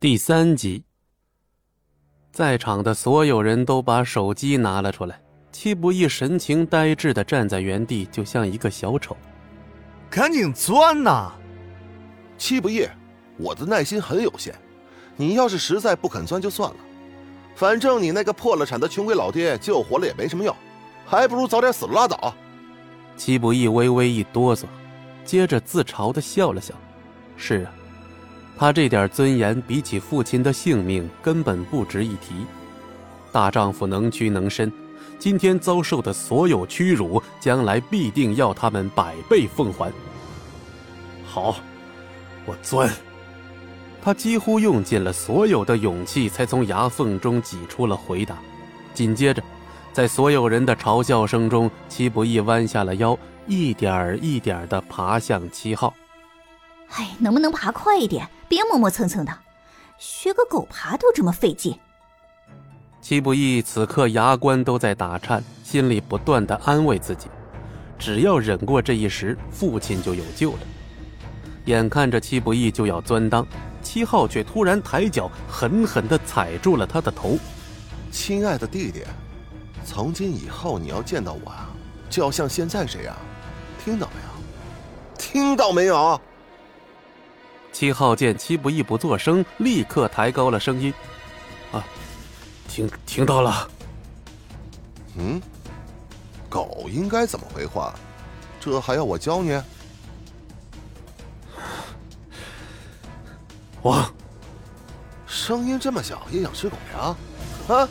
第三集，在场的所有人都把手机拿了出来。戚不义神情呆滞的站在原地，就像一个小丑。赶紧钻呐！戚不义，我的耐心很有限，你要是实在不肯钻就算了，反正你那个破了产的穷鬼老爹救活了也没什么用，还不如早点死了拉倒。戚不义微微一哆嗦，接着自嘲的笑了笑。是啊。他这点尊严，比起父亲的性命根本不值一提。大丈夫能屈能伸，今天遭受的所有屈辱，将来必定要他们百倍奉还。好，我钻。他几乎用尽了所有的勇气，才从牙缝中挤出了回答。紧接着，在所有人的嘲笑声中，戚不义弯下了腰，一点一点地爬向七号。哎，能不能爬快一点？别磨磨蹭蹭的，学个狗爬都这么费劲。戚不义此刻牙关都在打颤，心里不断的安慰自己：只要忍过这一时，父亲就有救了。眼看着戚不义就要钻裆，七号却突然抬脚狠狠的踩住了他的头。亲爱的弟弟，从今以后你要见到我啊，就要像现在这样，听到没有？听到没有？七号见戚不义不作声，立刻抬高了声音：“啊，听听到了。嗯，狗应该怎么回话？这还要我教你？我，声音这么小也想吃狗粮？啊，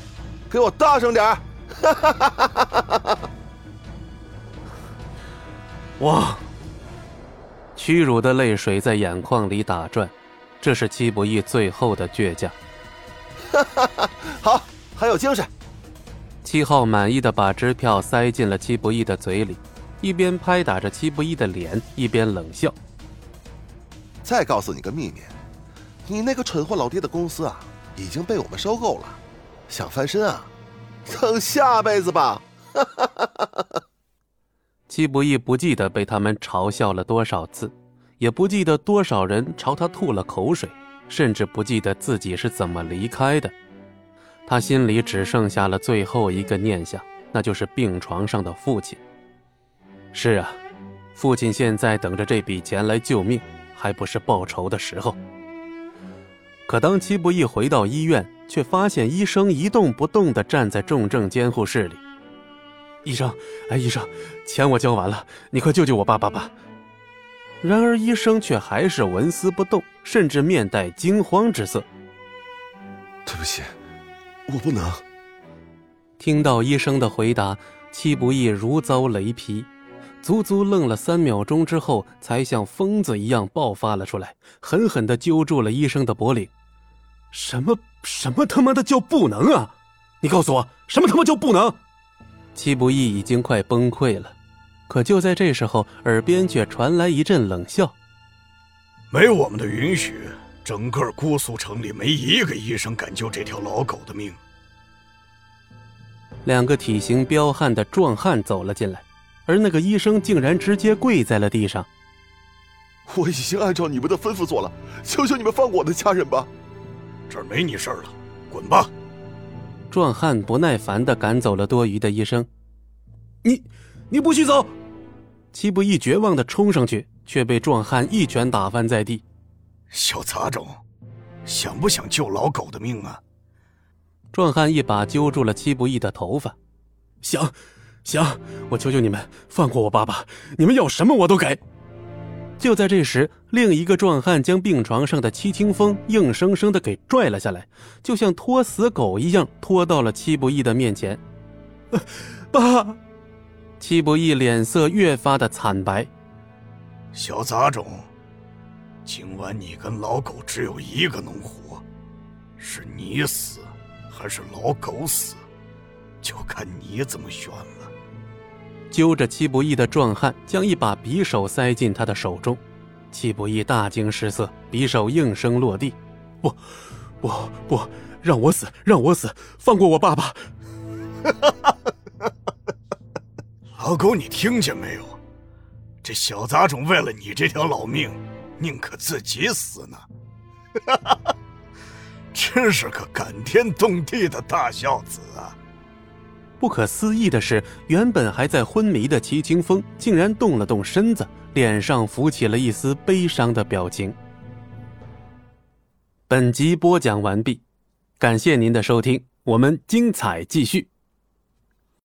给我大声点儿！哈哈哈哈哈哈！我。”屈辱的泪水在眼眶里打转，这是戚不义最后的倔强。哈哈哈！好，还有精神。七号满意的把支票塞进了戚不义的嘴里，一边拍打着戚不义的脸，一边冷笑。再告诉你个秘密，你那个蠢货老爹的公司啊，已经被我们收购了。想翻身啊？等下辈子吧。哈哈哈哈哈！戚不义不记得被他们嘲笑了多少次，也不记得多少人朝他吐了口水，甚至不记得自己是怎么离开的。他心里只剩下了最后一个念想，那就是病床上的父亲。是啊，父亲现在等着这笔钱来救命，还不是报仇的时候。可当戚不义回到医院，却发现医生一动不动地站在重症监护室里。医生，哎，医生，钱我交完了，你快救救我爸爸吧！然而医生却还是纹丝不动，甚至面带惊慌之色。对不起，我不能。听到医生的回答，戚不义如遭雷劈，足足愣了三秒钟之后，才像疯子一样爆发了出来，狠狠地揪住了医生的脖领。什么什么他妈的叫不能啊？你告诉我，什么他妈叫不能？戚不义已经快崩溃了，可就在这时候，耳边却传来一阵冷笑：“没我们的允许，整个姑苏城里没一个医生敢救这条老狗的命。”两个体型彪悍的壮汉走了进来，而那个医生竟然直接跪在了地上：“我已经按照你们的吩咐做了，求求你们放过我的家人吧！这儿没你事儿了，滚吧！”壮汉不耐烦的赶走了多余的医生。你，你不许走！戚不义绝望的冲上去，却被壮汉一拳打翻在地。小杂种，想不想救老狗的命啊？壮汉一把揪住了戚不义的头发。想，想，我求求你们放过我爸爸，你们要什么我都给。就在这时，另一个壮汉将病床上的戚清风硬生生的给拽了下来，就像拖死狗一样拖到了戚不义的面前。爸，戚不义脸色越发的惨白。小杂种，今晚你跟老狗只有一个能活，是你死，还是老狗死，就看你怎么选了。揪着戚不义的壮汉将一把匕首塞进他的手中，戚不义大惊失色，匕首应声落地。不，不，不，让我死，让我死，放过我爸爸！老狗，你听见没有？这小杂种为了你这条老命，宁可自己死呢。真是个感天动地的大孝子啊！不可思议的是，原本还在昏迷的齐清风竟然动了动身子，脸上浮起了一丝悲伤的表情。本集播讲完毕，感谢您的收听，我们精彩继续。